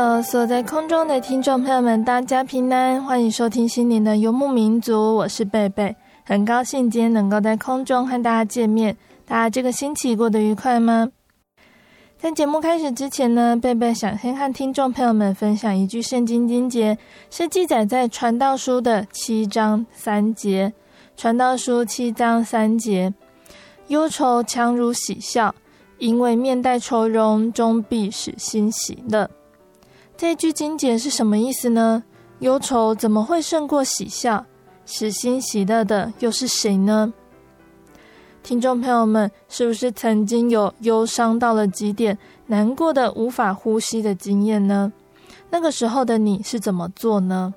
Hello，所在空中的听众朋友们，大家平安，欢迎收听心灵的游牧民族，我是贝贝，很高兴今天能够在空中和大家见面。大家这个星期过得愉快吗？在节目开始之前呢，贝贝想先和听众朋友们分享一句圣经经节，是记载在传道书的七章三节。传道书七章三节，忧愁强如喜笑，因为面带愁容，终必使心喜乐。这句经节是什么意思呢？忧愁怎么会胜过喜笑？使心喜乐的又是谁呢？听众朋友们，是不是曾经有忧伤到了极点、难过的无法呼吸的经验呢？那个时候的你是怎么做呢？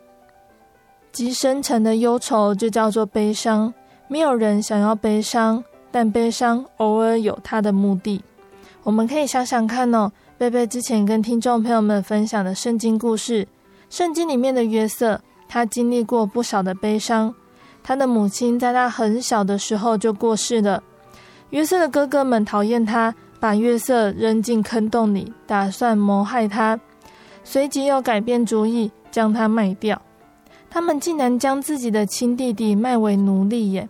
极深沉的忧愁就叫做悲伤。没有人想要悲伤，但悲伤偶尔有它的目的。我们可以想想看哦。贝贝之前跟听众朋友们分享的圣经故事，圣经里面的约瑟，他经历过不少的悲伤。他的母亲在他很小的时候就过世了。约瑟的哥哥们讨厌他，把约瑟扔进坑洞里，打算谋害他。随即又改变主意，将他卖掉。他们竟然将自己的亲弟弟卖为奴隶耶！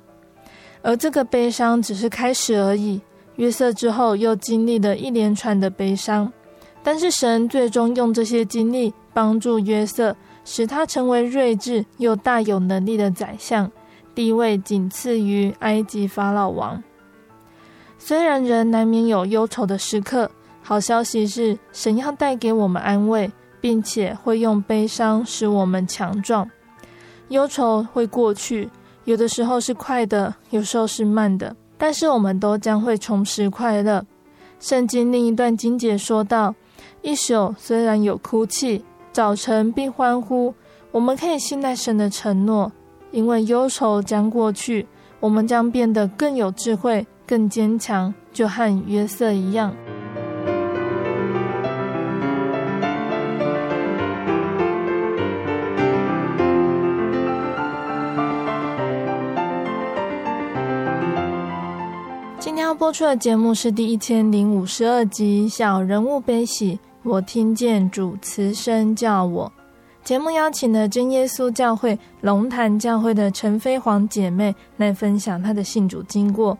而这个悲伤只是开始而已。约瑟之后又经历了一连串的悲伤。但是神最终用这些经历帮助约瑟，使他成为睿智又大有能力的宰相，地位仅次于埃及法老王。虽然人难免有忧愁的时刻，好消息是神要带给我们安慰，并且会用悲伤使我们强壮。忧愁会过去，有的时候是快的，有时候是慢的，但是我们都将会重拾快乐。圣经另一段经节说道。一宿虽然有哭泣，早晨必欢呼。我们可以信赖神的承诺，因为忧愁将过去，我们将变得更有智慧、更坚强，就和约瑟一样。今天要播出的节目是第一千零五十二集《小人物悲喜》。我听见主慈声叫我。节目邀请了真耶稣教会龙潭教会的陈飞黄姐妹来分享她的信主经过。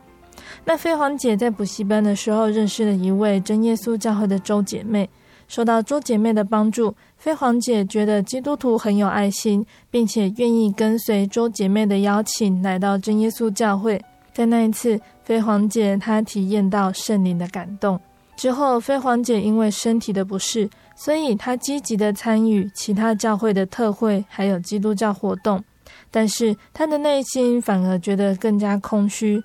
那飞黄姐在补习班的时候认识了一位真耶稣教会的周姐妹，受到周姐妹的帮助，飞黄姐觉得基督徒很有爱心，并且愿意跟随周姐妹的邀请来到真耶稣教会。在那一次，飞黄姐她体验到圣灵的感动。之后，飞黄姐因为身体的不适，所以她积极地参与其他教会的特会，还有基督教活动。但是她的内心反而觉得更加空虚。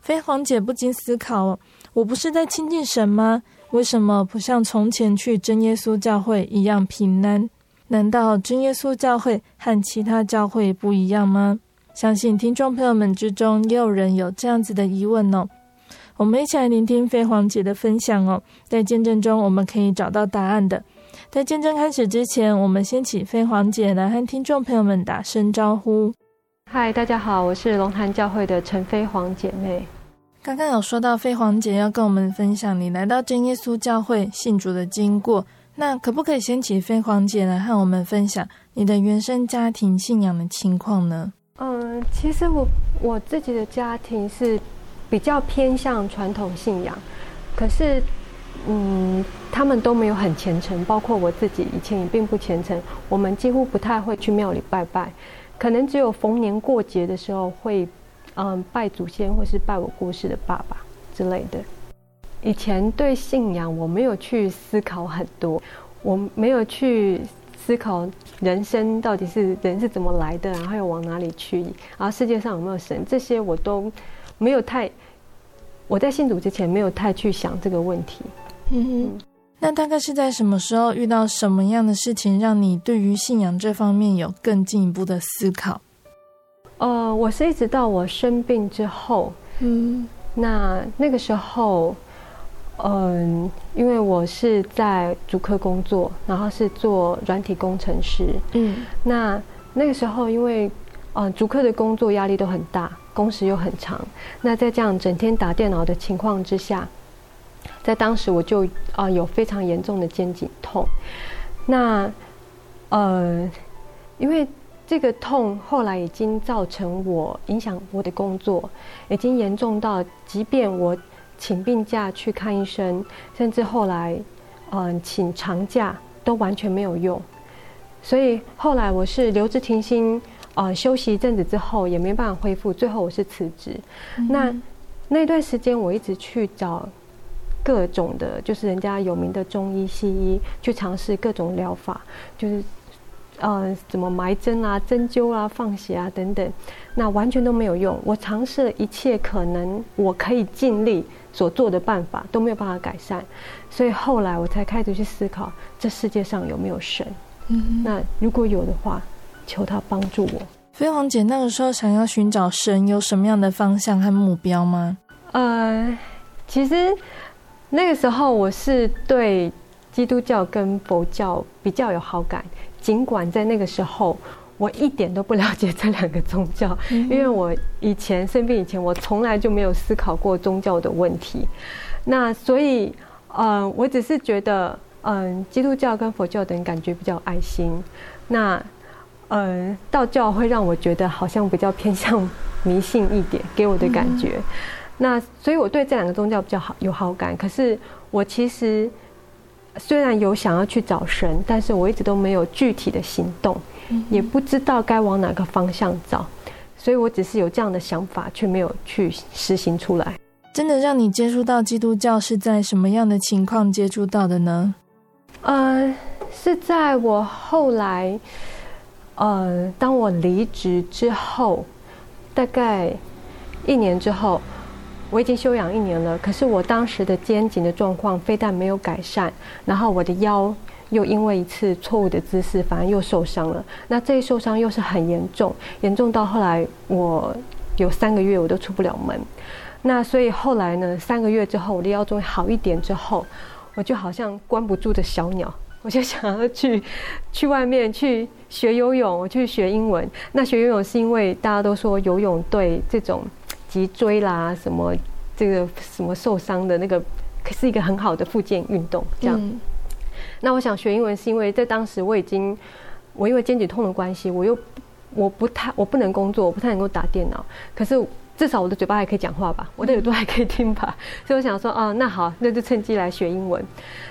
飞黄姐不禁思考：我不是在亲近神吗？为什么不像从前去真耶稣教会一样平安？难道真耶稣教会和其他教会不一样吗？相信听众朋友们之中也有人有这样子的疑问哦。我们一起来聆听飞黄姐的分享哦，在见证中我们可以找到答案的。在见证开始之前，我们先请飞黄姐来和听众朋友们打声招呼。嗨，大家好，我是龙潭教会的陈飞黄姐妹。刚刚有说到飞黄姐要跟我们分享你来到真耶稣教会信主的经过，那可不可以先请飞黄姐来和我们分享你的原生家庭信仰的情况呢？嗯，其实我我自己的家庭是比较偏向传统信仰，可是嗯，他们都没有很虔诚，包括我自己以前也并不虔诚，我们几乎不太会去庙里拜拜，可能只有逢年过节的时候会。嗯，拜祖先或是拜我过世的爸爸之类的。以前对信仰我没有去思考很多，我没有去思考人生到底是人是怎么来的，然后要往哪里去，然后世界上有没有神，这些我都没有太。我在信主之前没有太去想这个问题。嗯哼，那大概是在什么时候遇到什么样的事情，让你对于信仰这方面有更进一步的思考？呃，我是一直到我生病之后，嗯，那那个时候，嗯、呃，因为我是在主科工作，然后是做软体工程师，嗯，那那个时候因为，呃，主科的工作压力都很大，工时又很长，那在这样整天打电脑的情况之下，在当时我就啊、有非常严重的肩颈痛，那，呃，因为。这个痛后来已经造成我影响我的工作，已经严重到，即便我请病假去看医生，甚至后来，嗯，请长假都完全没有用。所以后来我是留职停薪，呃，休息一阵子之后也没办法恢复，最后我是辞职。嗯、那那段时间我一直去找各种的，就是人家有名的中医、西医，去尝试各种疗法，就是。呃，怎么埋针啊、针灸啊、放血啊等等，那完全都没有用。我尝试了一切可能我可以尽力所做的办法，都没有办法改善。所以后来我才开始去思考，这世界上有没有神？嗯，那如果有的话，求他帮助我。飞鸿姐那个时候想要寻找神，有什么样的方向和目标吗？呃，其实那个时候我是对基督教跟佛教比较有好感。尽管在那个时候，我一点都不了解这两个宗教，因为我以前生病以前，我从来就没有思考过宗教的问题。那所以，嗯，我只是觉得，嗯，基督教跟佛教等感觉比较爱心。那，嗯，道教会让我觉得好像比较偏向迷信一点，给我的感觉。那所以我对这两个宗教比较好有好感。可是我其实。虽然有想要去找神，但是我一直都没有具体的行动，也不知道该往哪个方向找，所以我只是有这样的想法，却没有去实行出来。真的让你接触到基督教是在什么样的情况接触到的呢？呃，是在我后来，呃，当我离职之后，大概一年之后。我已经休养一年了，可是我当时的肩颈的状况非但没有改善，然后我的腰又因为一次错误的姿势，反而又受伤了。那这一受伤又是很严重，严重到后来我有三个月我都出不了门。那所以后来呢，三个月之后我的腰终于好一点之后，我就好像关不住的小鸟，我就想要去去外面去学游泳，我去学英文。那学游泳是因为大家都说游泳对这种。脊椎啦，什么这个什么受伤的那个，是一个很好的复健运动。这样，嗯、那我想学英文是因为在当时我已经，我因为肩颈痛的关系，我又我不太我不能工作，我不太能够打电脑。可是至少我的嘴巴还可以讲话吧，我的耳朵还可以听吧。所以我想说，哦，那好，那就趁机来学英文。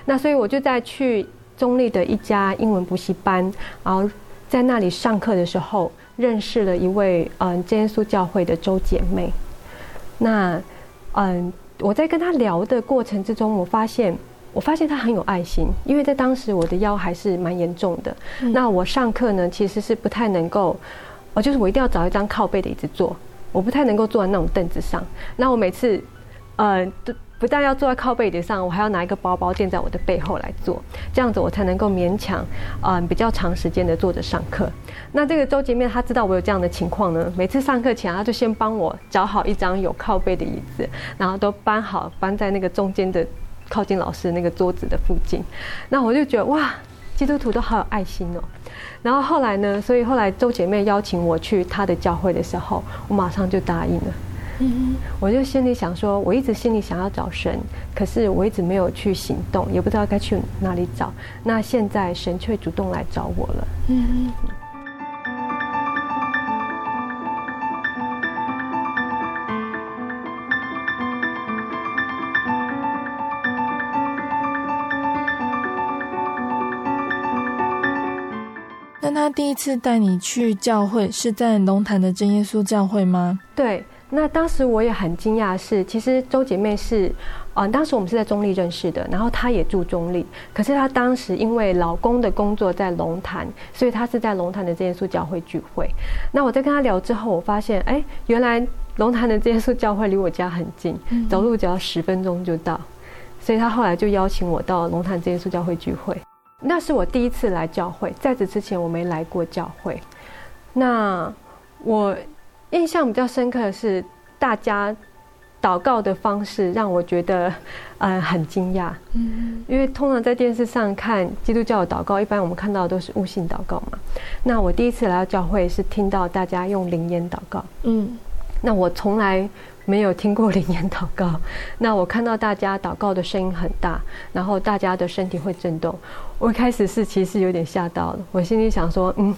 那所以我就在去中立的一家英文补习班，然后在那里上课的时候，认识了一位嗯真耶稣教会的周姐妹。那，嗯，我在跟她聊的过程之中，我发现，我发现他很有爱心，因为在当时我的腰还是蛮严重的。嗯、那我上课呢，其实是不太能够，哦，就是我一定要找一张靠背的椅子坐，我不太能够坐在那种凳子上。那我每次，呃，都。不但要坐在靠背椅上，我还要拿一个包包垫在我的背后来坐，这样子我才能够勉强，嗯，比较长时间的坐着上课。那这个周姐妹她知道我有这样的情况呢，每次上课前她就先帮我找好一张有靠背的椅子，然后都搬好，搬在那个中间的靠近老师那个桌子的附近。那我就觉得哇，基督徒都好有爱心哦。然后后来呢，所以后来周姐妹邀请我去她的教会的时候，我马上就答应了。嗯，我就心里想说，我一直心里想要找神，可是我一直没有去行动，也不知道该去哪里找。那现在神却主动来找我了。嗯。那他第一次带你去教会是在龙潭的真耶稣教会吗？对，那当时我也很惊讶，是其实周姐妹是，嗯、呃，当时我们是在中立认识的，然后她也住中立，可是她当时因为老公的工作在龙潭，所以她是在龙潭的这耶稣教会聚会。那我在跟她聊之后，我发现，哎，原来龙潭的这耶稣教会离我家很近，走路只要十分钟就到，所以她后来就邀请我到龙潭这耶稣教会聚会。那是我第一次来教会，在此之前我没来过教会。那我印象比较深刻的是，大家祷告的方式让我觉得，呃，很惊讶。嗯，因为通常在电视上看基督教的祷告，一般我们看到的都是悟性祷告嘛。那我第一次来到教会是听到大家用灵言祷告。嗯，那我从来。没有听过灵言祷告，那我看到大家祷告的声音很大，然后大家的身体会震动。我一开始是其实有点吓到了，我心里想说，嗯，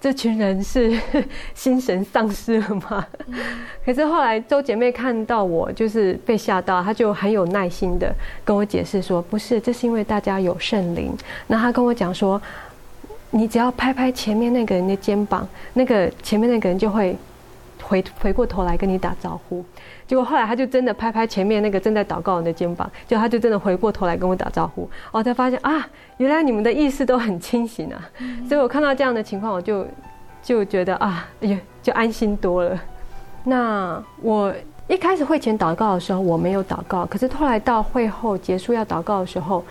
这群人是 心神丧失了吗？可是后来周姐妹看到我就是被吓到，她就很有耐心的跟我解释说，不是，这是因为大家有圣灵。那她跟我讲说，你只要拍拍前面那个人的肩膀，那个前面那个人就会。回回过头来跟你打招呼，结果后来他就真的拍拍前面那个正在祷告人的肩膀，就他就真的回过头来跟我打招呼。哦，才发现啊，原来你们的意识都很清醒啊！所以我看到这样的情况，我就就觉得啊，哎呀，就安心多了。那我一开始会前祷告的时候，我没有祷告，可是后来到会后结束要祷告的时候。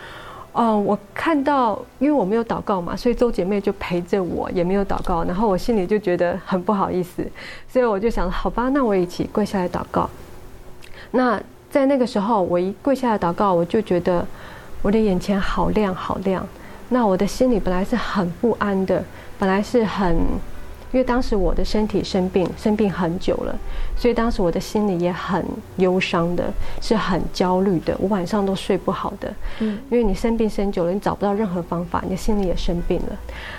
哦，我看到，因为我没有祷告嘛，所以周姐妹就陪着我，也没有祷告，然后我心里就觉得很不好意思，所以我就想，好吧，那我一起跪下来祷告。那在那个时候，我一跪下来祷告，我就觉得我的眼前好亮好亮。那我的心里本来是很不安的，本来是很。因为当时我的身体生病，生病很久了，所以当时我的心里也很忧伤的，是很焦虑的，我晚上都睡不好的。嗯，因为你生病生久了，你找不到任何方法，你的心里也生病了。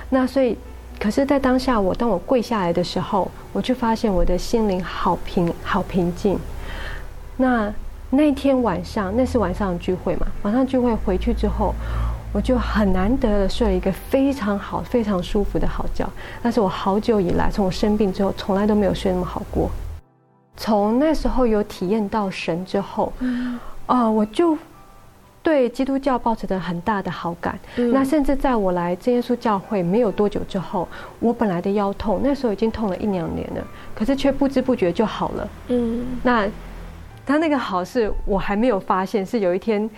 那所以，可是，在当下我当我跪下来的时候，我就发现我的心灵好平，好平静。那那天晚上，那是晚上的聚会嘛？晚上聚会回去之后。我就很难得的睡了一个非常好、非常舒服的好觉，那是我好久以来从我生病之后从来都没有睡那么好过。从那时候有体验到神之后，啊、呃，我就对基督教抱持着很大的好感。那甚至在我来真耶稣教会没有多久之后，我本来的腰痛那时候已经痛了一两年了，可是却不知不觉就好了。嗯，那他那个好是我还没有发现，是有一天。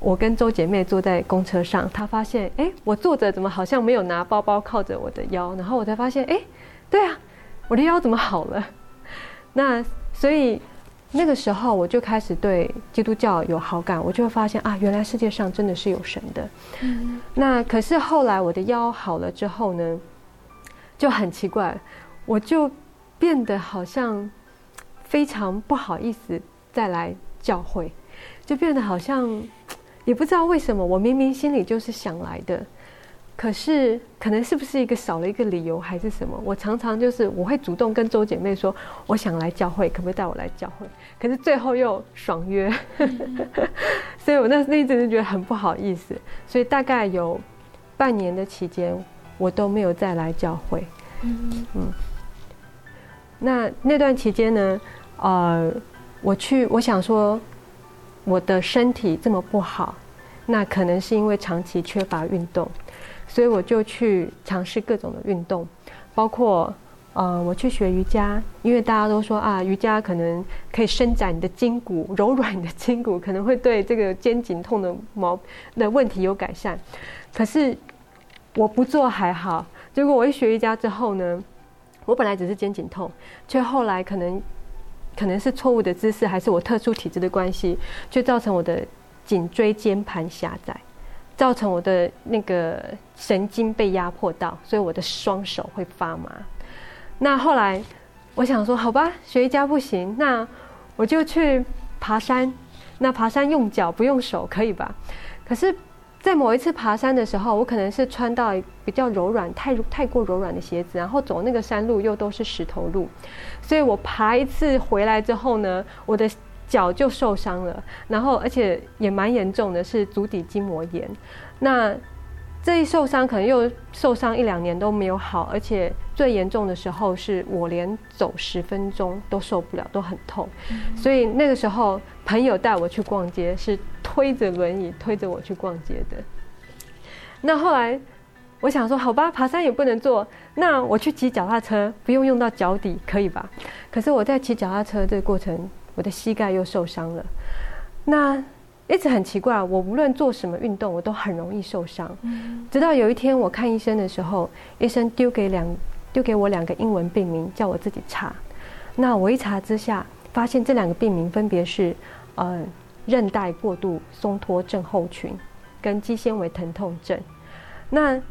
我跟周姐妹坐在公车上，她发现，哎，我坐着怎么好像没有拿包包靠着我的腰？然后我才发现，哎，对啊，我的腰怎么好了？那所以那个时候我就开始对基督教有好感，我就会发现啊，原来世界上真的是有神的。嗯。那可是后来我的腰好了之后呢，就很奇怪，我就变得好像非常不好意思再来教会，就变得好像。也不知道为什么，我明明心里就是想来的，可是可能是不是一个少了一个理由还是什么？我常常就是我会主动跟周姐妹说，我想来教会，可不可以带我来教会？可是最后又爽约，所以我那那一阵就觉得很不好意思，所以大概有半年的期间，我都没有再来教会。嗯，那那段期间呢，呃，我去，我想说。我的身体这么不好，那可能是因为长期缺乏运动，所以我就去尝试各种的运动，包括呃，我去学瑜伽，因为大家都说啊，瑜伽可能可以伸展你的筋骨，柔软你的筋骨，可能会对这个肩颈痛的毛的问题有改善。可是我不做还好，结果我一学瑜伽之后呢，我本来只是肩颈痛，却后来可能。可能是错误的姿势，还是我特殊体质的关系，就造成我的颈椎间盘狭窄，造成我的那个神经被压迫到，所以我的双手会发麻。那后来我想说，好吧，学瑜伽不行，那我就去爬山。那爬山用脚不用手可以吧？可是，在某一次爬山的时候，我可能是穿到比较柔软、太太过柔软的鞋子，然后走那个山路又都是石头路，所以我爬一次回来之后呢，我的脚就受伤了，然后而且也蛮严重的，是足底筋膜炎。那这一受伤，可能又受伤一两年都没有好，而且最严重的时候是我连走十分钟都受不了，都很痛。所以那个时候，朋友带我去逛街，是推着轮椅推着我去逛街的。那后来我想说，好吧，爬山也不能坐，那我去骑脚踏车，不用用到脚底，可以吧？可是我在骑脚踏车这个过程，我的膝盖又受伤了。那一直很奇怪，我无论做什么运动，我都很容易受伤。直到有一天我看医生的时候，医生丢给两丢给我两个英文病名，叫我自己查。那我一查之下，发现这两个病名分别是，呃，韧带过度松脱症候群跟肌纤维疼痛症。那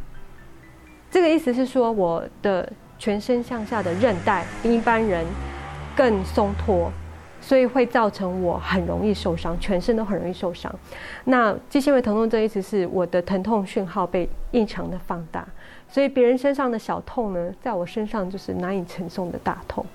这个意思是说，我的全身向下的韧带比一般人更松脱。所以会造成我很容易受伤，全身都很容易受伤。那肌纤维疼痛症意思是我的疼痛讯号被异常的放大，所以别人身上的小痛呢，在我身上就是难以承受的大痛。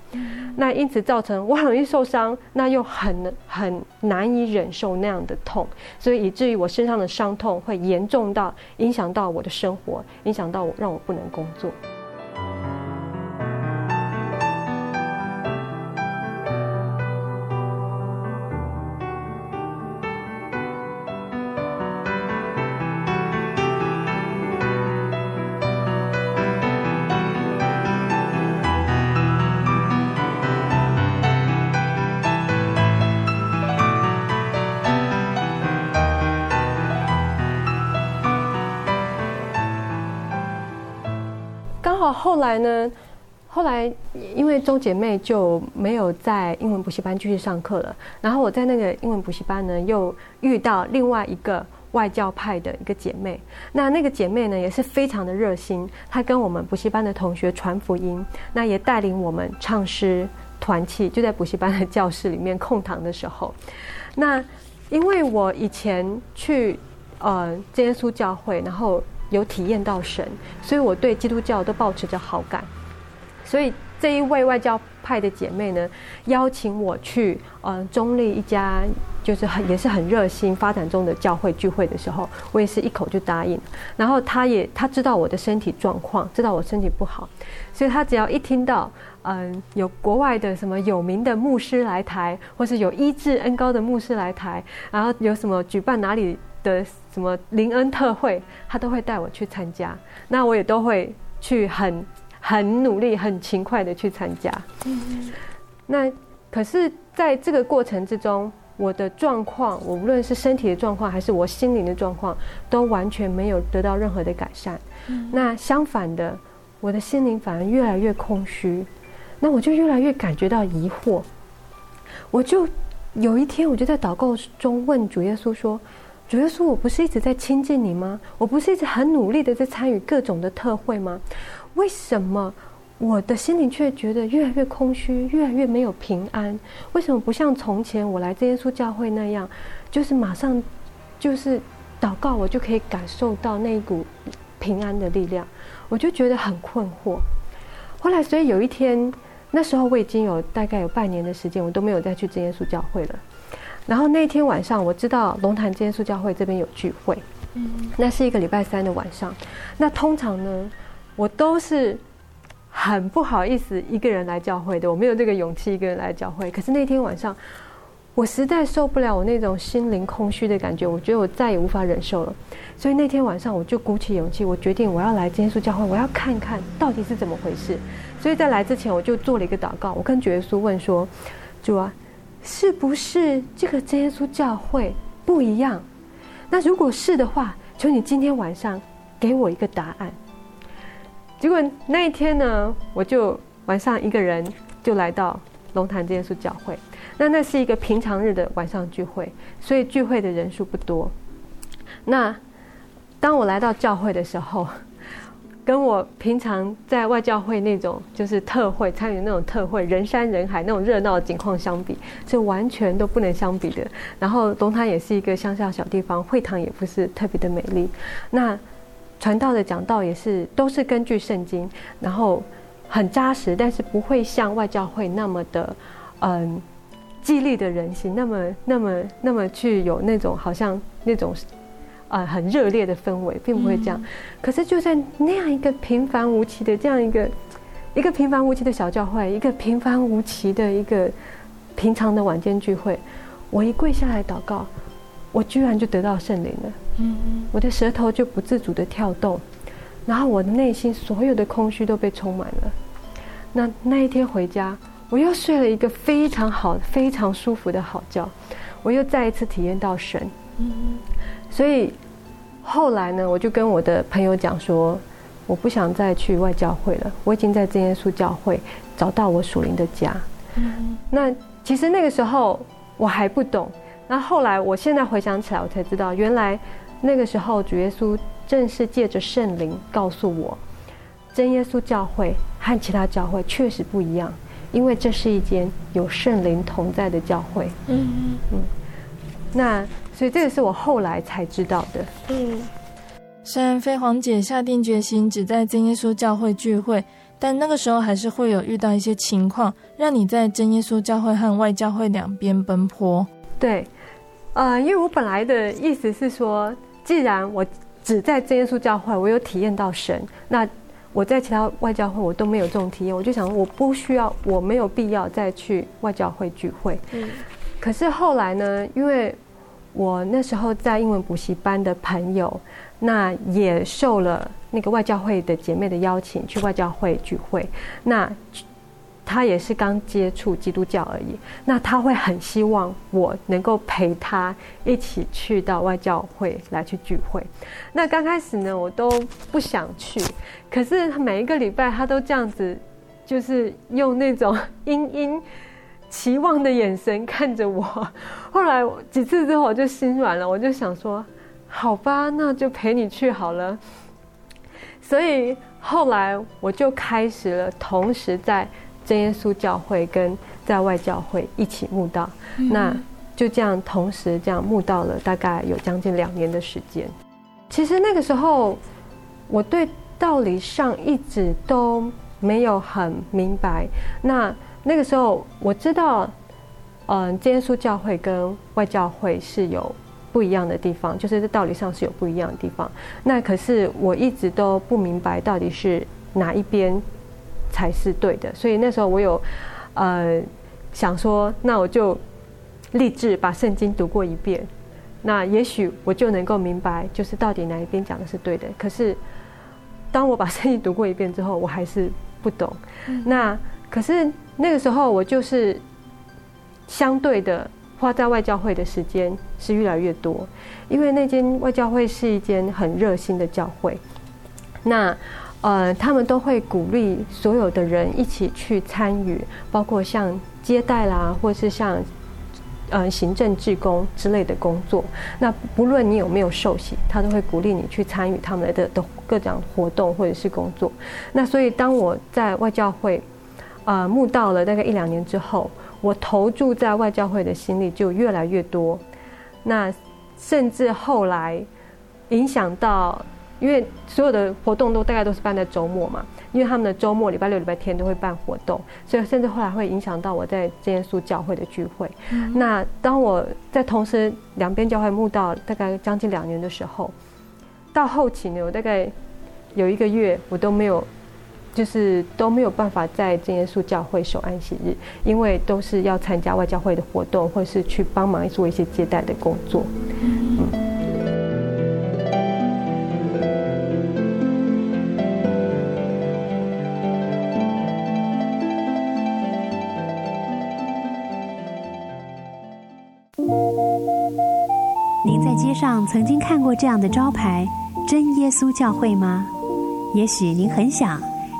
那因此造成我很容易受伤，那又很很难以忍受那样的痛，所以以至于我身上的伤痛会严重到影响到我的生活，影响到我，让我不能工作。来呢？后来因为周姐妹就没有在英文补习班继续上课了。然后我在那个英文补习班呢，又遇到另外一个外教派的一个姐妹。那那个姐妹呢，也是非常的热心，她跟我们补习班的同学传福音，那也带领我们唱诗团契，就在补习班的教室里面空堂的时候。那因为我以前去呃耶稣教会，然后。有体验到神，所以我对基督教都保持着好感。所以这一位外教派的姐妹呢，邀请我去呃中立一家就是很也是很热心发展中的教会聚会的时候，我也是一口就答应。然后她也她知道我的身体状况，知道我身体不好，所以她只要一听到嗯、有国外的什么有名的牧师来台，或是有医治恩膏的牧师来台，然后有什么举办哪里。的什么林恩特会，他都会带我去参加，那我也都会去很很努力、很勤快的去参加。嗯，那可是在这个过程之中，我的状况，我无论是身体的状况，还是我心灵的状况，都完全没有得到任何的改善。嗯，那相反的，我的心灵反而越来越空虚，那我就越来越感觉到疑惑。我就有一天，我就在祷告中问主耶稣说。主耶稣，我不是一直在亲近你吗？我不是一直很努力的在参与各种的特会吗？为什么我的心里却觉得越来越空虚，越来越没有平安？为什么不像从前我来真耶稣教会那样，就是马上就是祷告，我就可以感受到那一股平安的力量？我就觉得很困惑。后来，所以有一天，那时候我已经有大概有半年的时间，我都没有再去真耶稣教会了。然后那天晚上，我知道龙潭真耶稣教会这边有聚会，嗯，那是一个礼拜三的晚上。那通常呢，我都是很不好意思一个人来教会的，我没有这个勇气一个人来教会。可是那天晚上，我实在受不了我那种心灵空虚的感觉，我觉得我再也无法忍受了。所以那天晚上，我就鼓起勇气，我决定我要来真耶稣教会，我要看看到底是怎么回事。所以在来之前，我就做了一个祷告，我跟主耶稣问说：“主啊。”是不是这个真耶稣教会不一样？那如果是的话，求你今天晚上给我一个答案。结果那一天呢，我就晚上一个人就来到龙潭这耶稣教会。那那是一个平常日的晚上聚会，所以聚会的人数不多。那当我来到教会的时候，跟我平常在外教会那种就是特会参与那种特会人山人海那种热闹的景况相比，是完全都不能相比的。然后龙潭也是一个乡下小地方，会堂也不是特别的美丽。那传道的讲道也是都是根据圣经，然后很扎实，但是不会像外教会那么的嗯激励的人心，那么那么那么去有那种好像那种。啊、呃，很热烈的氛围，并不会这样。嗯、可是就在那样一个平凡无奇的这样一个一个平凡无奇的小教会，一个平凡无奇的一个平常的晚间聚会，我一跪下来祷告，我居然就得到圣灵了。嗯，我的舌头就不自主的跳动，然后我的内心所有的空虚都被充满了。那那一天回家，我又睡了一个非常好、非常舒服的好觉，我又再一次体验到神。嗯，所以。后来呢，我就跟我的朋友讲说，我不想再去外教会了，我已经在真耶稣教会找到我属灵的家。嗯，那其实那个时候我还不懂，那后来我现在回想起来，我才知道，原来那个时候主耶稣正是借着圣灵告诉我，真耶稣教会和其他教会确实不一样，因为这是一间有圣灵同在的教会。嗯嗯嗯，那。所以这个是我后来才知道的。嗯，虽然飞黄姐下定决心只在真耶稣教会聚会，但那个时候还是会有遇到一些情况，让你在真耶稣教会和外教会两边奔波。对，呃，因为我本来的意思是说，既然我只在真耶稣教会，我有体验到神，那我在其他外教会我都没有这种体验，我就想我不需要，我没有必要再去外教会聚会。嗯，可是后来呢，因为我那时候在英文补习班的朋友，那也受了那个外教会的姐妹的邀请去外教会聚会。那他也是刚接触基督教而已。那他会很希望我能够陪他一起去到外教会来去聚会。那刚开始呢，我都不想去。可是每一个礼拜他都这样子，就是用那种嘤嘤。期望的眼神看着我，后来几次之后我就心软了，我就想说，好吧，那就陪你去好了。所以后来我就开始了，同时在真耶稣教会跟在外教会一起慕道，嗯、那就这样同时这样慕道了，大概有将近两年的时间。其实那个时候我对道理上一直都没有很明白，那。那个时候我知道，嗯，真耶稣教会跟外教会是有不一样的地方，就是在道理上是有不一样的地方。那可是我一直都不明白到底是哪一边才是对的，所以那时候我有呃想说，那我就立志把圣经读过一遍，那也许我就能够明白，就是到底哪一边讲的是对的。可是当我把圣经读过一遍之后，我还是不懂。那可是。那个时候，我就是相对的花在外教会的时间是越来越多，因为那间外教会是一间很热心的教会。那呃，他们都会鼓励所有的人一起去参与，包括像接待啦，或是像呃行政志工之类的工作。那不论你有没有受洗，他都会鼓励你去参与他们的的各种活动或者是工作。那所以当我在外教会。呃，慕道了大概一两年之后，我投注在外教会的心力就越来越多。那甚至后来影响到，因为所有的活动都大概都是办在周末嘛，因为他们的周末礼拜六、礼拜天都会办活动，所以甚至后来会影响到我在真耶稣教会的聚会。那当我在同时两边教会慕道大概将近两年的时候，到后期呢，我大概有一个月我都没有。就是都没有办法在真耶稣教会守安息日，因为都是要参加外教会的活动，或是去帮忙做一些接待的工作。嗯。您在街上曾经看过这样的招牌“真耶稣教会”吗？也许您很想。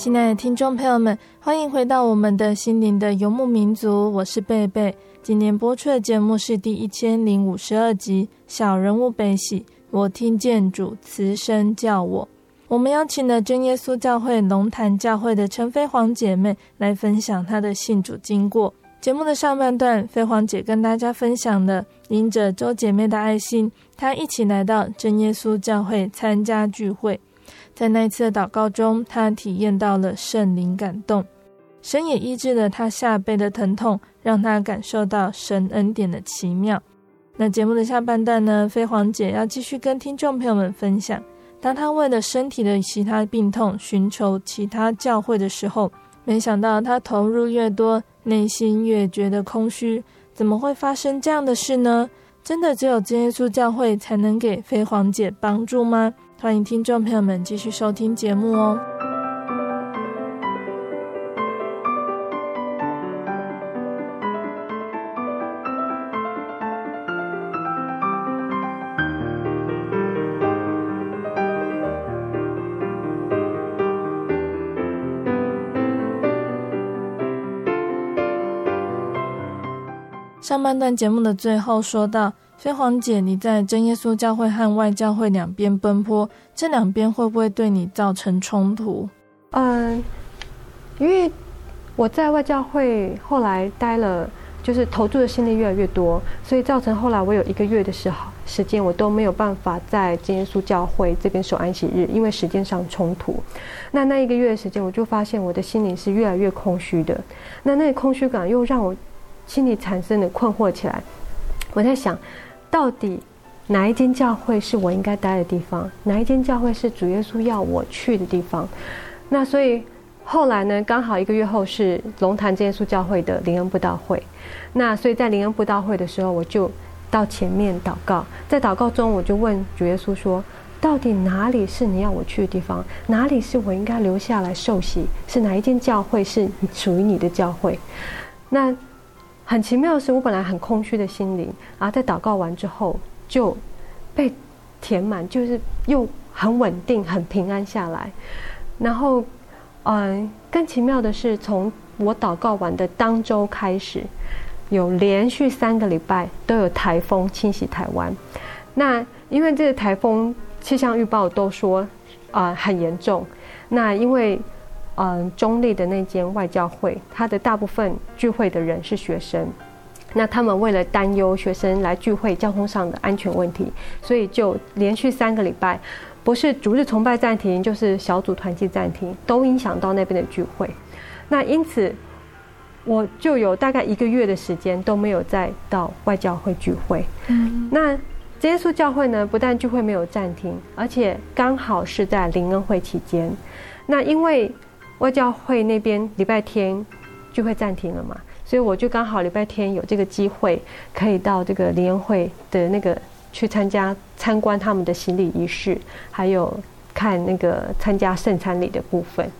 亲爱的听众朋友们，欢迎回到我们的心灵的游牧民族，我是贝贝。今年播出的节目是第一千零五十二集《小人物悲喜》，我听见主慈声叫我。我们邀请了真耶稣教会龙潭教会的陈飞黄姐妹来分享她的信主经过。节目的上半段，飞黄姐跟大家分享了因着周姐妹的爱心，她一起来到真耶稣教会参加聚会。在那一次的祷告中，他体验到了圣灵感动，神也医治了他下背的疼痛，让他感受到神恩典的奇妙。那节目的下半段呢，飞黄姐要继续跟听众朋友们分享，当她为了身体的其他病痛寻求其他教会的时候，没想到她投入越多，内心越觉得空虚。怎么会发生这样的事呢？真的只有真耶稣教会才能给飞黄姐帮助吗？欢迎听众朋友们继续收听节目哦。上半段节目的最后说到。飞黄姐，你在真耶稣教会和外教会两边奔波，这两边会不会对你造成冲突？嗯，因为我在外教会后来待了，就是投注的心力越来越多，所以造成后来我有一个月的时候时间，我都没有办法在真耶稣教会这边守安息日，因为时间上冲突。那那一个月的时间，我就发现我的心灵是越来越空虚的。那那个空虚感又让我心里产生了困惑起来。我在想。到底哪一间教会是我应该待的地方？哪一间教会是主耶稣要我去的地方？那所以后来呢，刚好一个月后是龙潭真耶稣教会的灵恩布道会。那所以在灵恩布道会的时候，我就到前面祷告。在祷告中，我就问主耶稣说：“到底哪里是你要我去的地方？哪里是我应该留下来受洗？是哪一间教会是属于你的教会？”那。很奇妙的是，我本来很空虚的心灵，然后在祷告完之后就被填满，就是又很稳定、很平安下来。然后，嗯，更奇妙的是，从我祷告完的当周开始，有连续三个礼拜都有台风侵袭台湾。那因为这个台风气象预报都说啊、很严重，那因为。嗯，中立的那间外教会，他的大部分聚会的人是学生，那他们为了担忧学生来聚会交通上的安全问题，所以就连续三个礼拜，不是逐日崇拜暂停，就是小组团契暂停，都影响到那边的聚会。那因此，我就有大概一个月的时间都没有再到外教会聚会。嗯，那真耶稣教会呢，不但聚会没有暂停，而且刚好是在灵恩会期间，那因为。外教会那边礼拜天就会暂停了嘛，所以我就刚好礼拜天有这个机会，可以到这个联会的那个去参加参观他们的行礼仪式，还有看那个参加圣餐礼的部分。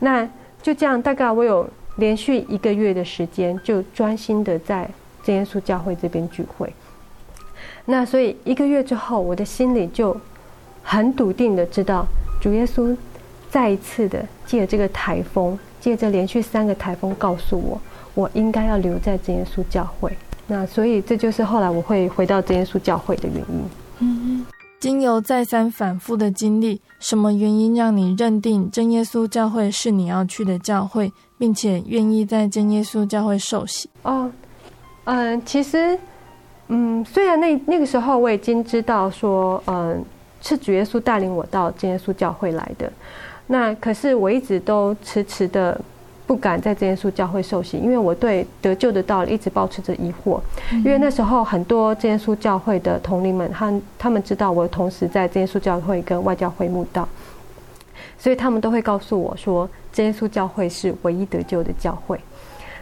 那就这样，大概我有连续一个月的时间，就专心的在真耶稣教会这边聚会。那所以一个月之后，我的心里就很笃定的知道主耶稣。再一次的借这个台风，借着连续三个台风，告诉我，我应该要留在真耶稣教会。那所以这就是后来我会回到真耶稣教会的原因。嗯，经由再三反复的经历，什么原因让你认定真耶稣教会是你要去的教会，并且愿意在真耶稣教会受洗？哦，嗯，其实，嗯，虽然那那个时候我已经知道说，嗯，是主耶稣带领我到真耶稣教会来的。那可是我一直都迟迟的不敢在这耶稣教会受洗，因为我对得救的道理一直保持着疑惑。因为那时候很多这耶稣教会的同龄们，他他们知道我同时在这耶稣教会跟外教会慕道，所以他们都会告诉我说，这耶稣教会是唯一得救的教会。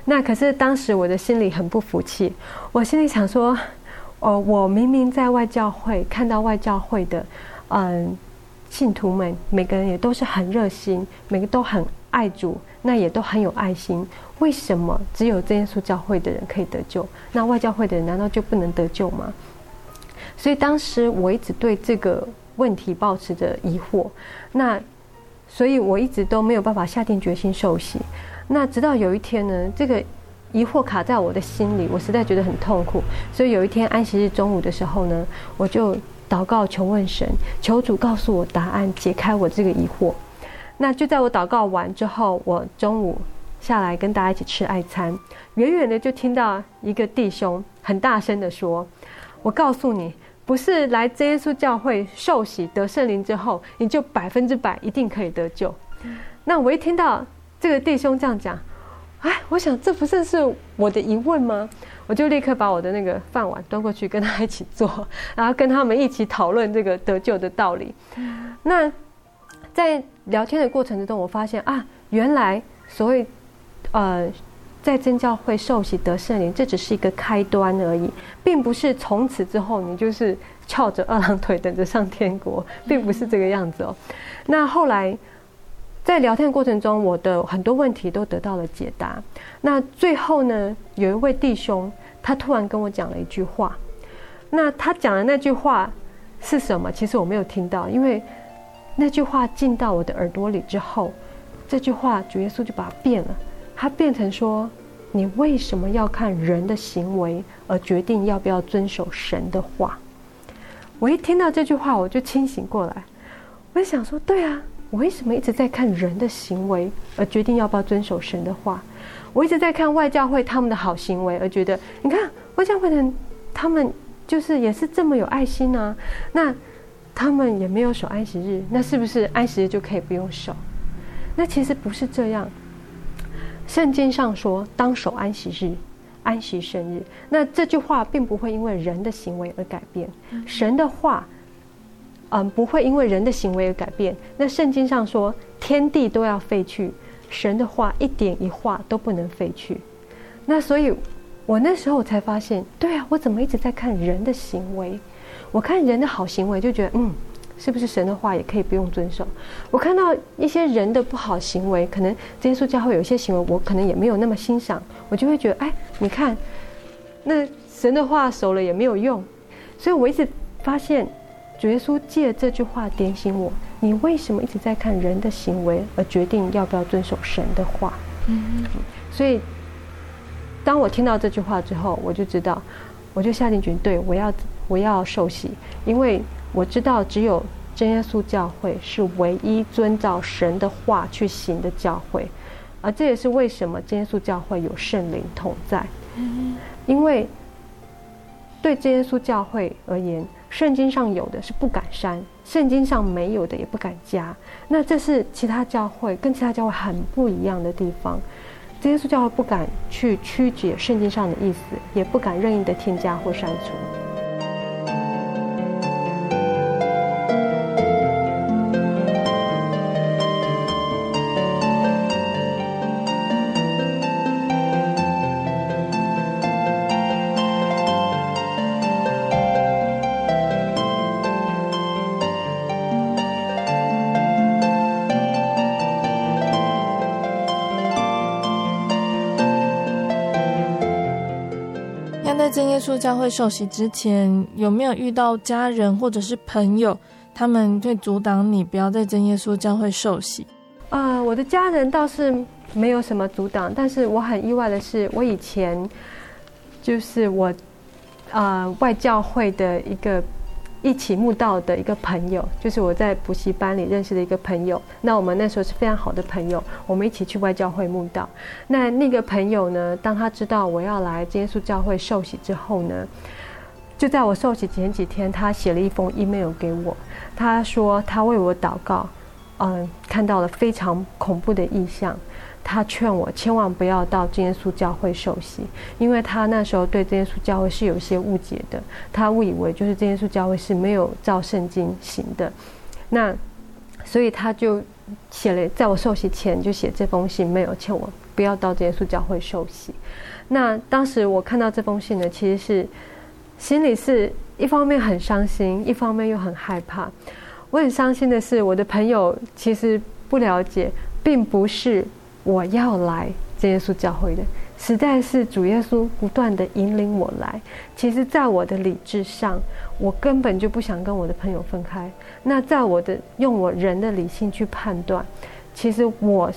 那可是当时我的心里很不服气，我心里想说，哦，我明明在外教会看到外教会的，嗯，信徒们每个人也都是很热心，每个都很爱主，那也都很有爱心。为什么只有这耶稣教会的人可以得救？那外教会的人难道就不能得救吗？所以当时我一直对这个问题抱持着疑惑。那所以我一直都没有办法下定决心受洗。那直到有一天呢，这个。疑惑卡在我的心里，我实在觉得很痛苦。所以有一天安息日中午的时候呢，我就祷告求问神，求主告诉我答案，解开我这个疑惑。那就在我祷告完之后，我中午下来跟大家一起吃爱餐，远远的就听到一个弟兄很大声的说：“我告诉你，不是来耶稣教会受洗得圣灵之后，你就百分之百一定可以得救。”那我一听到这个弟兄这样讲。哎，我想这不正是我的疑问吗？我就立刻把我的那个饭碗端过去跟他一起做，然后跟他们一起讨论这个得救的道理。那在聊天的过程之中，我发现啊，原来所谓呃在真教会受洗得圣灵，这只是一个开端而已，并不是从此之后你就是翘着二郎腿等着上天国，并不是这个样子哦。那后来。在聊天过程中，我的很多问题都得到了解答。那最后呢，有一位弟兄，他突然跟我讲了一句话。那他讲的那句话是什么？其实我没有听到，因为那句话进到我的耳朵里之后，这句话主耶稣就把它变了，它变成说：“你为什么要看人的行为而决定要不要遵守神的话？”我一听到这句话，我就清醒过来，我就想说：“对啊。”我为什么一直在看人的行为而决定要不要遵守神的话？我一直在看外教会他们的好行为而觉得，你看外教会的人，他们就是也是这么有爱心啊。那他们也没有守安息日，那是不是安息日就可以不用守？那其实不是这样。圣经上说，当守安息日，安息生日。那这句话并不会因为人的行为而改变，神的话。嗯，不会因为人的行为而改变。那圣经上说，天地都要废去，神的话一点一画都不能废去。那所以，我那时候我才发现，对啊，我怎么一直在看人的行为？我看人的好行为，就觉得，嗯，是不是神的话也可以不用遵守？我看到一些人的不好行为，可能耶稣教会有一些行为，我可能也没有那么欣赏，我就会觉得，哎，你看，那神的话守了也没有用。所以我一直发现。主耶稣借这句话点醒我：你为什么一直在看人的行为，而决定要不要遵守神的话？所以当我听到这句话之后，我就知道，我就下定决心，对，我要我要受洗，因为我知道只有真耶稣教会是唯一遵照神的话去行的教会，而这也是为什么真耶稣教会有圣灵同在。因为对真耶稣教会而言。圣经上有的是不敢删，圣经上没有的也不敢加。那这是其他教会跟其他教会很不一样的地方。耶稣教会不敢去曲解圣经上的意思，也不敢任意的添加或删除。教会受洗之前，有没有遇到家人或者是朋友，他们会阻挡你不要在真耶稣教会受洗？啊、呃，我的家人倒是没有什么阻挡，但是我很意外的是，我以前就是我啊、呃、外教会的一个。一起慕道的一个朋友，就是我在补习班里认识的一个朋友。那我们那时候是非常好的朋友，我们一起去外教会慕道。那那个朋友呢，当他知道我要来耶稣教会受洗之后呢，就在我受洗前几天，他写了一封 email 给我。他说他为我祷告，嗯，看到了非常恐怖的异象。他劝我千万不要到真耶稣教会受洗，因为他那时候对真耶稣教会是有些误解的。他误以为就是真耶稣教会是没有照圣经行的，那所以他就写了，在我受洗前就写这封信，没有劝我不要到真耶稣教会受洗。那当时我看到这封信呢，其实是心里是一方面很伤心，一方面又很害怕。我很伤心的是，我的朋友其实不了解，并不是我要来这耶稣教会的，实在是主耶稣不断的引领我来。其实，在我的理智上，我根本就不想跟我的朋友分开。那在我的用我人的理性去判断，其实我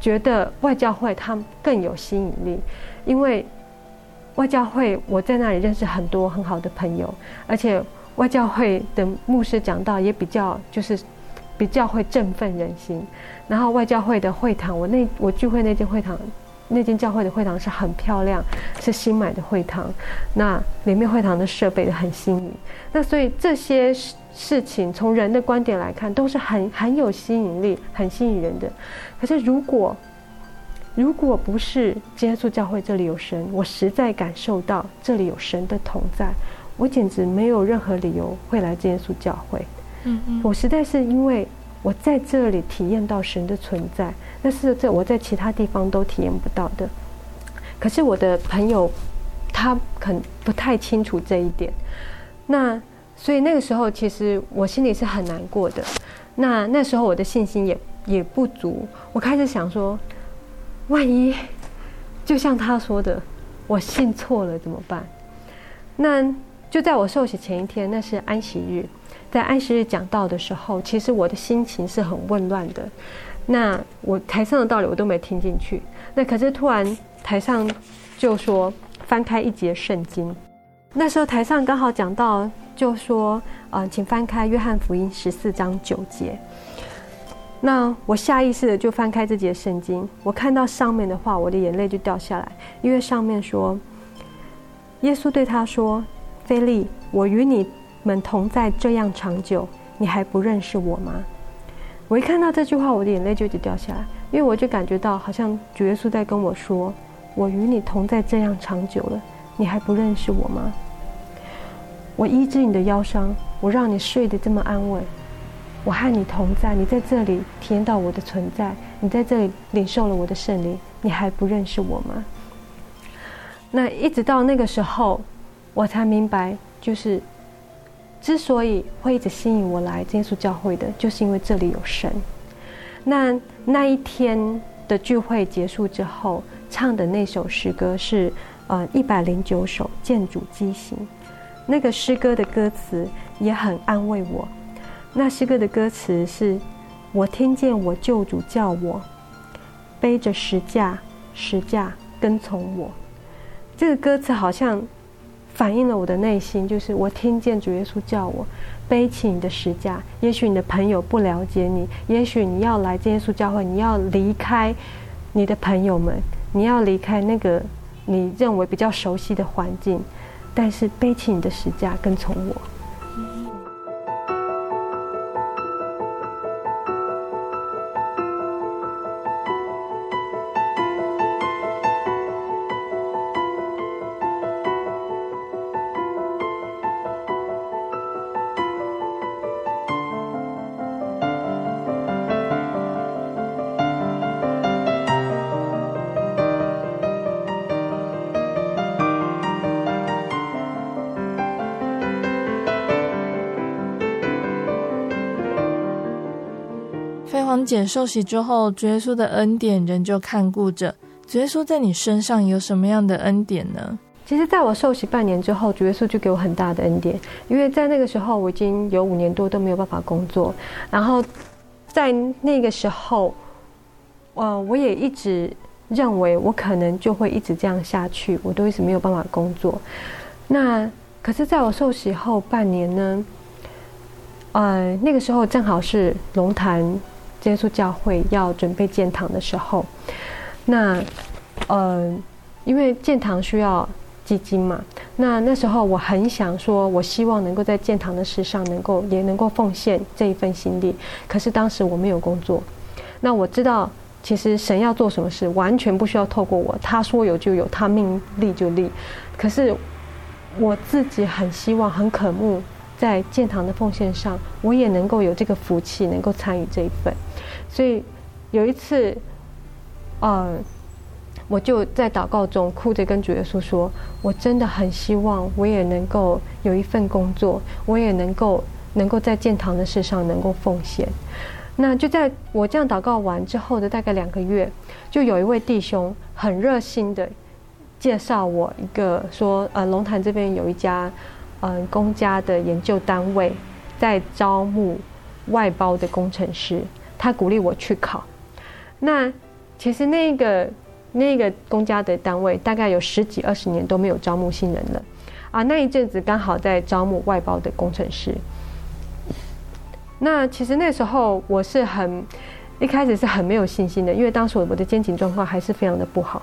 觉得外教会它更有吸引力，因为外教会我在那里认识很多很好的朋友，而且。外教会的牧师讲道也比较就是比较会振奋人心，然后外教会的会堂，我那我聚会那间会堂，那间教会的会堂是很漂亮，是新买的会堂，那里面会堂的设备很新颖，那所以这些事情从人的观点来看都是很很有吸引力、很吸引人的。可是如果如果不是耶稣教会这里有神，我实在感受到这里有神的同在。我简直没有任何理由会来耶稣教会。嗯嗯，我实在是因为我在这里体验到神的存在，那是这我在其他地方都体验不到的。可是我的朋友他可不太清楚这一点，那所以那个时候其实我心里是很难过的。那那时候我的信心也也不足，我开始想说，万一就像他说的，我信错了怎么办？那。就在我受洗前一天，那是安息日，在安息日讲道的时候，其实我的心情是很混乱的。那我台上的道理我都没听进去。那可是突然台上就说翻开一节圣经，那时候台上刚好讲到，就说呃，请翻开约翰福音十四章九节。那我下意识的就翻开这节圣经，我看到上面的话，我的眼泪就掉下来，因为上面说，耶稣对他说。菲利，我与你们同在这样长久，你还不认识我吗？我一看到这句话，我的眼泪就一直掉下来，因为我就感觉到好像主耶稣在跟我说：“我与你同在这样长久了，你还不认识我吗？我医治你的腰伤，我让你睡得这么安稳，我和你同在，你在这里体验到我的存在，你在这里领受了我的圣灵，你还不认识我吗？”那一直到那个时候。我才明白，就是之所以会一直吸引我来耶稣教会的，就是因为这里有神。那那一天的聚会结束之后，唱的那首诗歌是呃一百零九首《建主基行》。那个诗歌的歌词也很安慰我。那诗歌的歌词是：我听见我救主叫我背着十架，十架跟从我。这个歌词好像。反映了我的内心，就是我听见主耶稣叫我背起你的十架。也许你的朋友不了解你，也许你要来耶稣教会，你要离开你的朋友们，你要离开那个你认为比较熟悉的环境，但是背起你的十架，跟从我。姐受洗之后，主耶稣的恩典仍旧看顾着。主耶稣在你身上有什么样的恩典呢？其实，在我受洗半年之后，主耶稣就给我很大的恩典，因为在那个时候我已经有五年多都没有办法工作，然后在那个时候，呃，我也一直认为我可能就会一直这样下去，我都一直没有办法工作。那可是，在我受洗后半年呢，呃，那个时候正好是龙潭。耶稣教会要准备建堂的时候，那，呃，因为建堂需要基金嘛，那那时候我很想说，我希望能够在建堂的事上能够也能够奉献这一份心力。可是当时我没有工作，那我知道其实神要做什么事，完全不需要透过我，他说有就有，他命立就立。可是我自己很希望，很渴慕。在建堂的奉献上，我也能够有这个福气，能够参与这一份。所以有一次，呃，我就在祷告中哭着跟主耶稣说：“我真的很希望我也能够有一份工作，我也能够能够在建堂的事上能够奉献。”那就在我这样祷告完之后的大概两个月，就有一位弟兄很热心的介绍我一个说：“呃，龙潭这边有一家嗯、公家的研究单位在招募外包的工程师，他鼓励我去考。”那其实那个那个公家的单位大概有十几二十年都没有招募新人了，啊，那一阵子刚好在招募外包的工程师。那其实那时候我是很一开始是很没有信心的，因为当时我的肩颈状况还是非常的不好。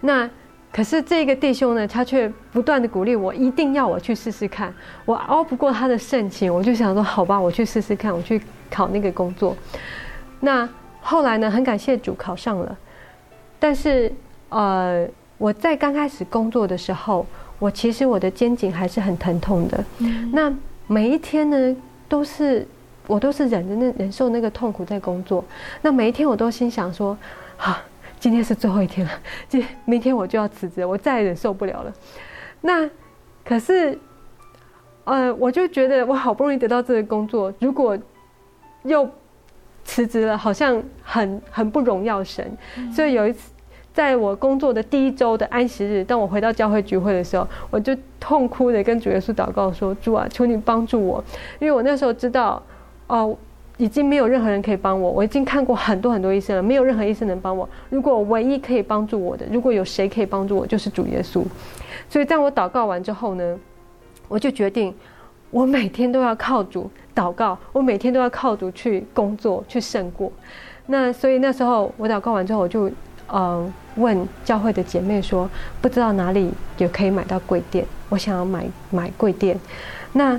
那可是这个弟兄呢，他却不断的鼓励我，一定要我去试试看。我熬不过他的盛情，我就想说好吧，我去试试看，我去考那个工作。那。后来呢，很感谢主考上了，但是呃，我在刚开始工作的时候，我其实我的肩颈还是很疼痛的。嗯、那每一天呢，都是我都是忍着那忍受那个痛苦在工作。那每一天我都心想说，好、啊，今天是最后一天了，今明天我就要辞职，我再也忍受不了了。那可是，呃，我就觉得我好不容易得到这个工作，如果又辞职了，好像很很不荣耀神，所以有一次，在我工作的第一周的安息日，当我回到教会聚会的时候，我就痛哭的跟主耶稣祷告说：“主啊，求你帮助我，因为我那时候知道，哦，已经没有任何人可以帮我，我已经看过很多很多医生了，没有任何医生能帮我。如果唯一可以帮助我的，如果有谁可以帮助我，就是主耶稣。所以在我祷告完之后呢，我就决定，我每天都要靠主。”祷告，我每天都要靠主去工作，去胜过。那所以那时候我祷告完之后，我就呃问教会的姐妹说，不知道哪里有可以买到柜垫，我想要买买柜垫。那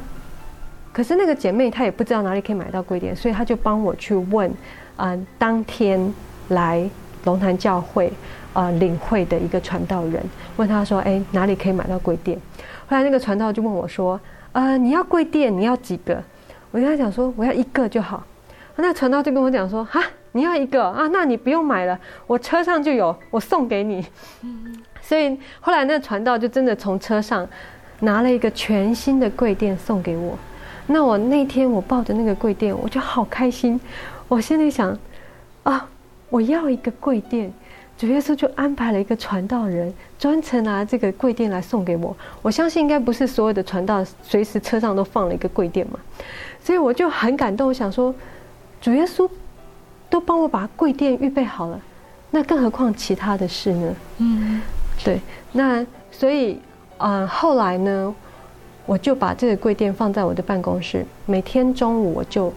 可是那个姐妹她也不知道哪里可以买到柜垫，所以她就帮我去问嗯、呃，当天来龙潭教会啊、呃、领会的一个传道人，问他说，哎，哪里可以买到柜垫？后来那个传道就问我说，呃，你要柜垫，你要几个？我跟他讲说，我要一个就好。那传道就跟我讲说，哈，你要一个啊？那你不用买了，我车上就有，我送给你。所以后来那传道就真的从车上拿了一个全新的柜垫送给我。那我那天我抱着那个柜垫，我就好开心。我心里想，啊，我要一个柜垫。主耶稣就安排了一个传道人，专程拿这个柜垫来送给我。我相信应该不是所有的传道随时车上都放了一个柜垫嘛，所以我就很感动，我想说，主耶稣都帮我把柜垫预备好了，那更何况其他的事呢？嗯，对。那所以，呃，后来呢，我就把这个柜垫放在我的办公室，每天中午我就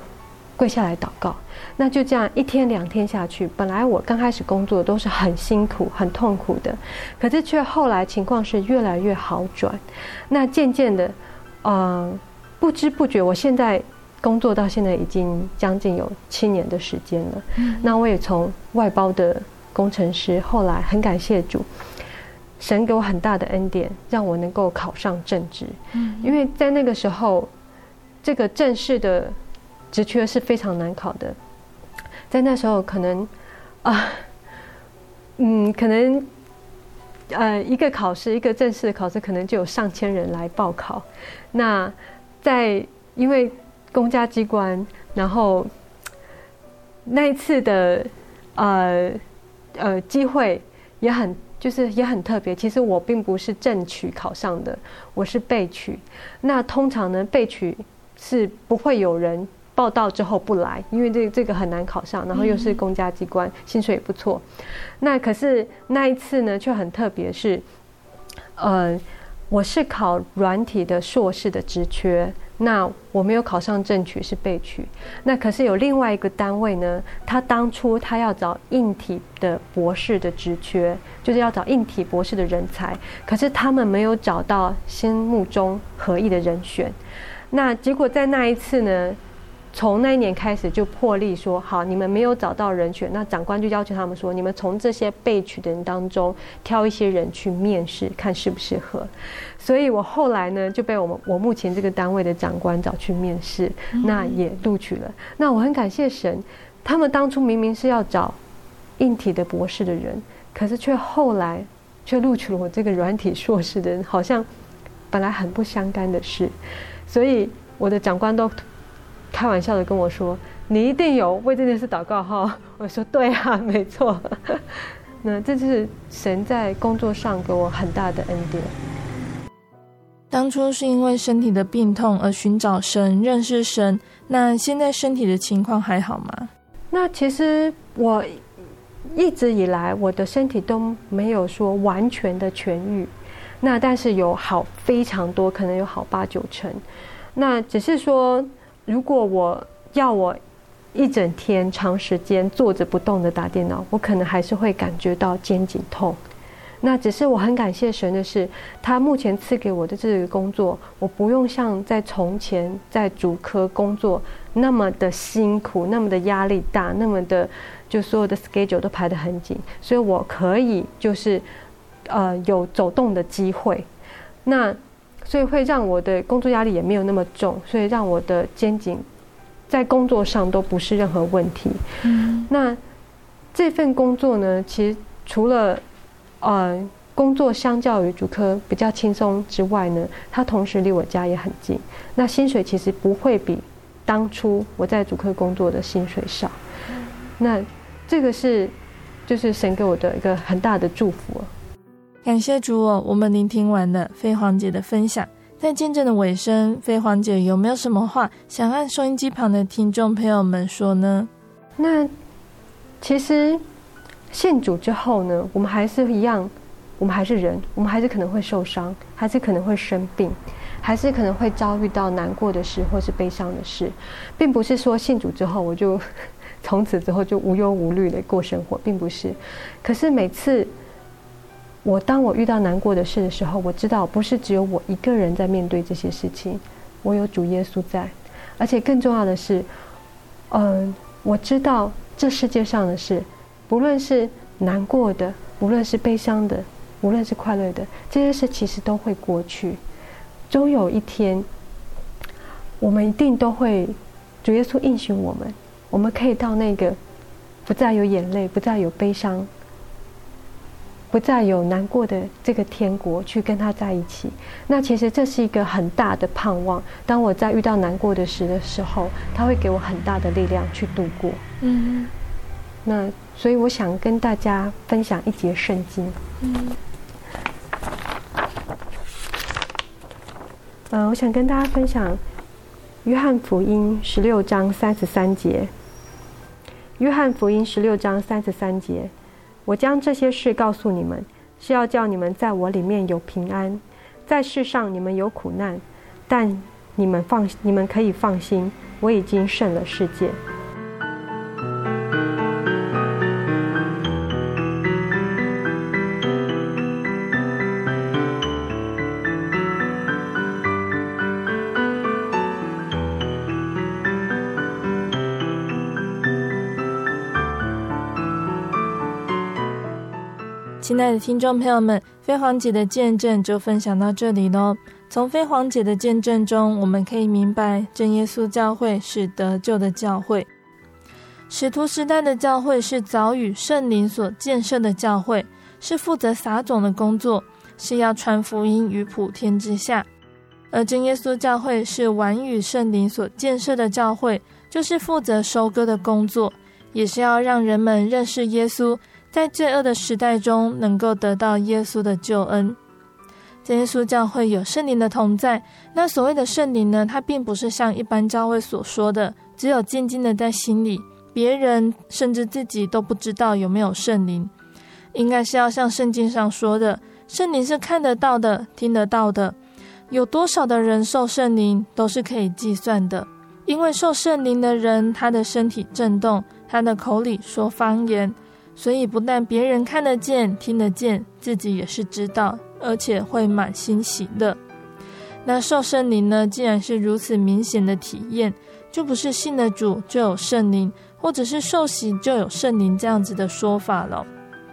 跪下来祷告。那就这样一天两天下去，本来我刚开始工作都是很辛苦、很痛苦的，可是却后来情况是越来越好转。那渐渐的，嗯、呃，不知不觉，我现在工作到现在已经将近有七年的时间了。嗯、那我也从外包的工程师，后来很感谢主，神给我很大的恩典，让我能够考上正职。嗯，因为在那个时候，这个正式的职缺是非常难考的。在那时候，可能，啊，嗯，可能，呃，一个考试，一个正式的考试，可能就有上千人来报考。那在因为公家机关，然后那一次的呃呃机会也很就是也很特别。其实我并不是正取考上的，我是被取。那通常呢，被取是不会有人。报到之后不来，因为这这个很难考上，然后又是公家机关，薪水也不错。那可是那一次呢，却很特别，是，呃，我是考软体的硕士的职缺，那我没有考上正取，是备取。那可是有另外一个单位呢，他当初他要找硬体的博士的职缺，就是要找硬体博士的人才，可是他们没有找到心目中合意的人选。那结果在那一次呢，从那一年开始就破例说好，你们没有找到人选，那长官就要求他们说，你们从这些备取的人当中挑一些人去面试，看适不适合。所以我后来呢就被我们我目前这个单位的长官找去面试，那也录取了。那我很感谢神，他们当初明明是要找硬体的博士的人，可是却后来却录取了我这个软体硕士的人，好像本来很不相干的事，所以我的长官都开玩笑的跟我说：“你一定有为这件事祷告哈。”我说：“对啊，没错。”那这就是神在工作上给我很大的恩典。当初是因为身体的病痛而寻找神、认识神，那现在身体的情况还好吗？那其实我一直以来我的身体都没有说完全的痊愈，那但是有好非常多，可能有好八九成。那只是说，如果我要我。一整天长时间坐着不动的打电脑，我可能还是会感觉到肩颈痛。那只是我很感谢神的是，他目前赐给我的这个工作，我不用像在从前在主科工作那么的辛苦，那么的压力大，那么的就所有的 schedule 都排得很紧，所以我可以就是呃有走动的机会。那所以会让我的工作压力也没有那么重，所以让我的肩颈。在工作上都不是任何问题。嗯，那这份工作呢，其实除了呃工作相较于主科比较轻松之外呢，它同时离我家也很近。那薪水其实不会比当初我在主科工作的薪水少。那这个是就是神给我的一个很大的祝福。感谢主哦，我们聆听完了飞黄姐的分享。在见证的尾声，飞黄姐有没有什么话想和收音机旁的听众朋友们说呢？那其实信主之后呢，我们还是一样，我们还是人，我们还是可能会受伤，还是可能会生病，还是可能会遭遇到难过的事或是悲伤的事，并不是说信主之后我就从此之后就无忧无虑的过生活，并不是。可是每次。我当我遇到难过的事的时候，我知道不是只有我一个人在面对这些事情，我有主耶稣在，而且更重要的是，嗯，我知道这世界上的事，不论是难过的，无论是悲伤的，无论是快乐的，这些事其实都会过去，终有一天，我们一定都会，主耶稣应许我们，我们可以到那个不再有眼泪，不再有悲伤。不再有难过的这个天国去跟他在一起，那其实这是一个很大的盼望。当我在遇到难过的事的时候，他会给我很大的力量去度过。嗯，那所以我想跟大家分享一节圣经。嗯，呃，我想跟大家分享约翰福音十六章三十三节。约翰福音十六章三十三节。我将这些事告诉你们，是要叫你们在我里面有平安。在世上你们有苦难，但你们放，你们可以放心，我已经胜了世界。亲爱的听众朋友们，飞黄姐的见证就分享到这里喽。从飞黄姐的见证中，我们可以明白，真耶稣教会是得救的教会。使徒时代的教会是早与圣灵所建设的教会，是负责撒种的工作，是要传福音于普天之下；而真耶稣教会是晚与圣灵所建设的教会，就是负责收割的工作，也是要让人们认识耶稣。在罪恶的时代中，能够得到耶稣的救恩。在耶稣教会有圣灵的同在。那所谓的圣灵呢？它并不是像一般教会所说的，只有静静的在心里，别人甚至自己都不知道有没有圣灵。应该是要像圣经上说的，圣灵是看得到的、听得到的。有多少的人受圣灵，都是可以计算的。因为受圣灵的人，他的身体震动，他的口里说方言。所以，不但别人看得见、听得见，自己也是知道，而且会满心喜乐。那受圣灵呢？既然是如此明显的体验，就不是信了主就有圣灵，或者是受洗就有圣灵这样子的说法了。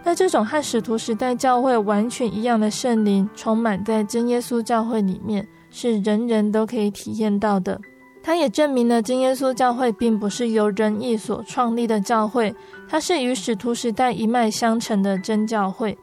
那这种和使徒时代教会完全一样的圣灵，充满在真耶稣教会里面，是人人都可以体验到的。它也证明了真耶稣教会并不是由人意所创立的教会，它是与使徒时代一脉相承的真教会。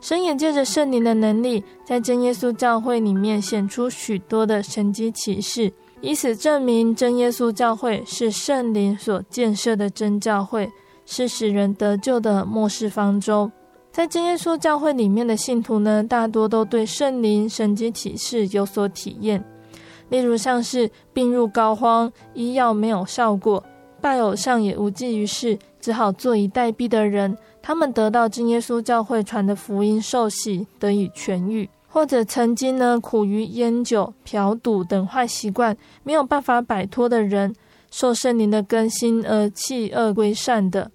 神也借着圣灵的能力，在真耶稣教会里面显出许多的神迹奇事，以此证明真耶稣教会是圣灵所建设的真教会，是使人得救的末世方舟。在真耶稣教会里面的信徒呢，大多都对圣灵神迹奇事有所体验。例如像是病入膏肓、医药没有效果、拜偶像也无济于事，只好坐以待毙的人，他们得到真耶稣教会传的福音受洗，得以痊愈；或者曾经呢苦于烟酒、嫖赌等坏习惯，没有办法摆脱的人，受圣灵的更新而弃恶归善的。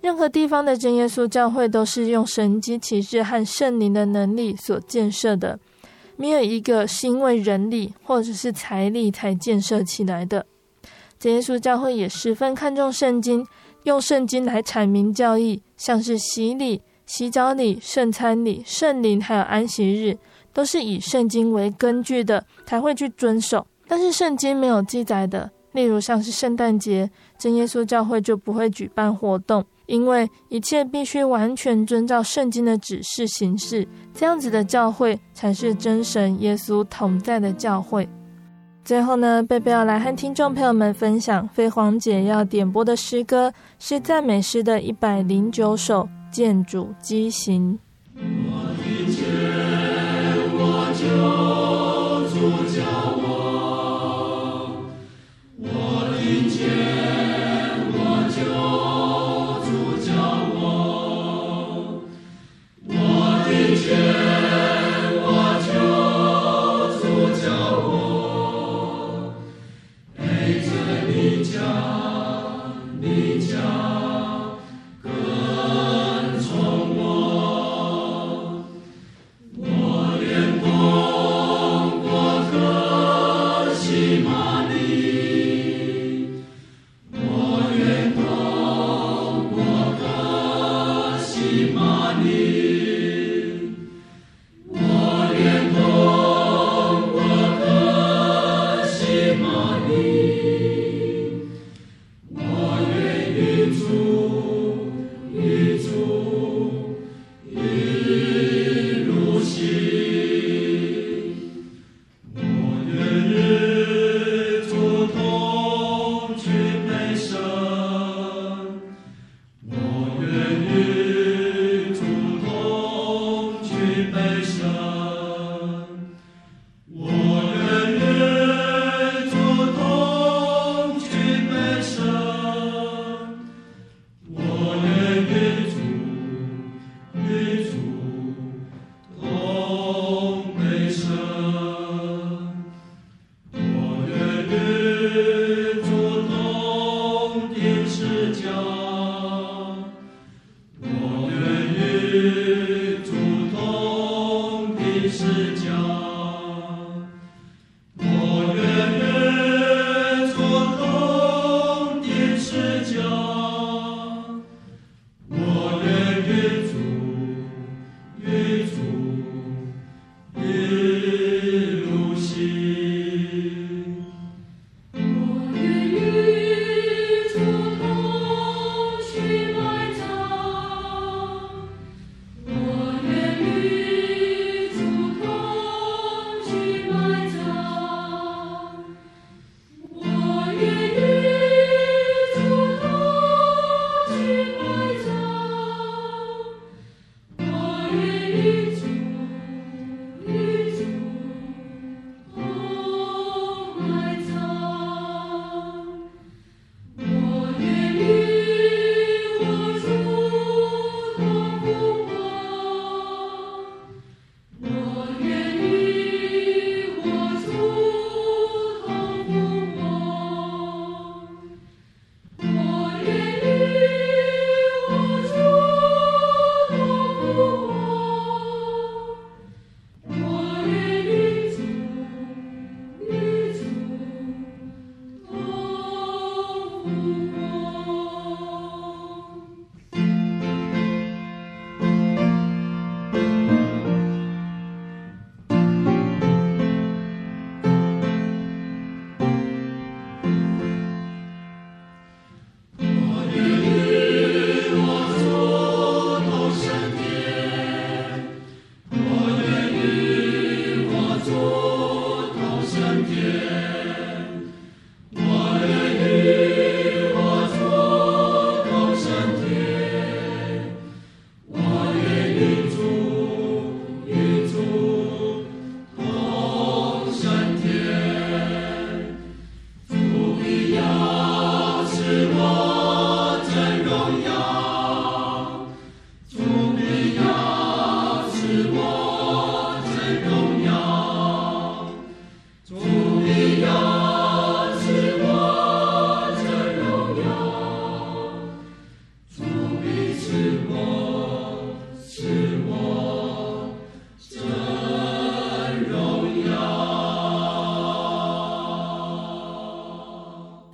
任何地方的真耶稣教会都是用神迹奇事和圣灵的能力所建设的。没有一个是因为人力或者是财力才建设起来的。真耶稣教会也十分看重圣经，用圣经来阐明教义，像是洗礼、洗脚礼、圣餐礼、圣灵，还有安息日，都是以圣经为根据的，才会去遵守。但是圣经没有记载的，例如像是圣诞节，真耶稣教会就不会举办活动。因为一切必须完全遵照圣经的指示行事，这样子的教会才是真神耶稣同在的教会。最后呢，贝贝要来和听众朋友们分享飞黄姐要点播的诗歌，是赞美诗的一百零九首《见主基行》。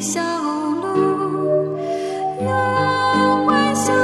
小路，有幻想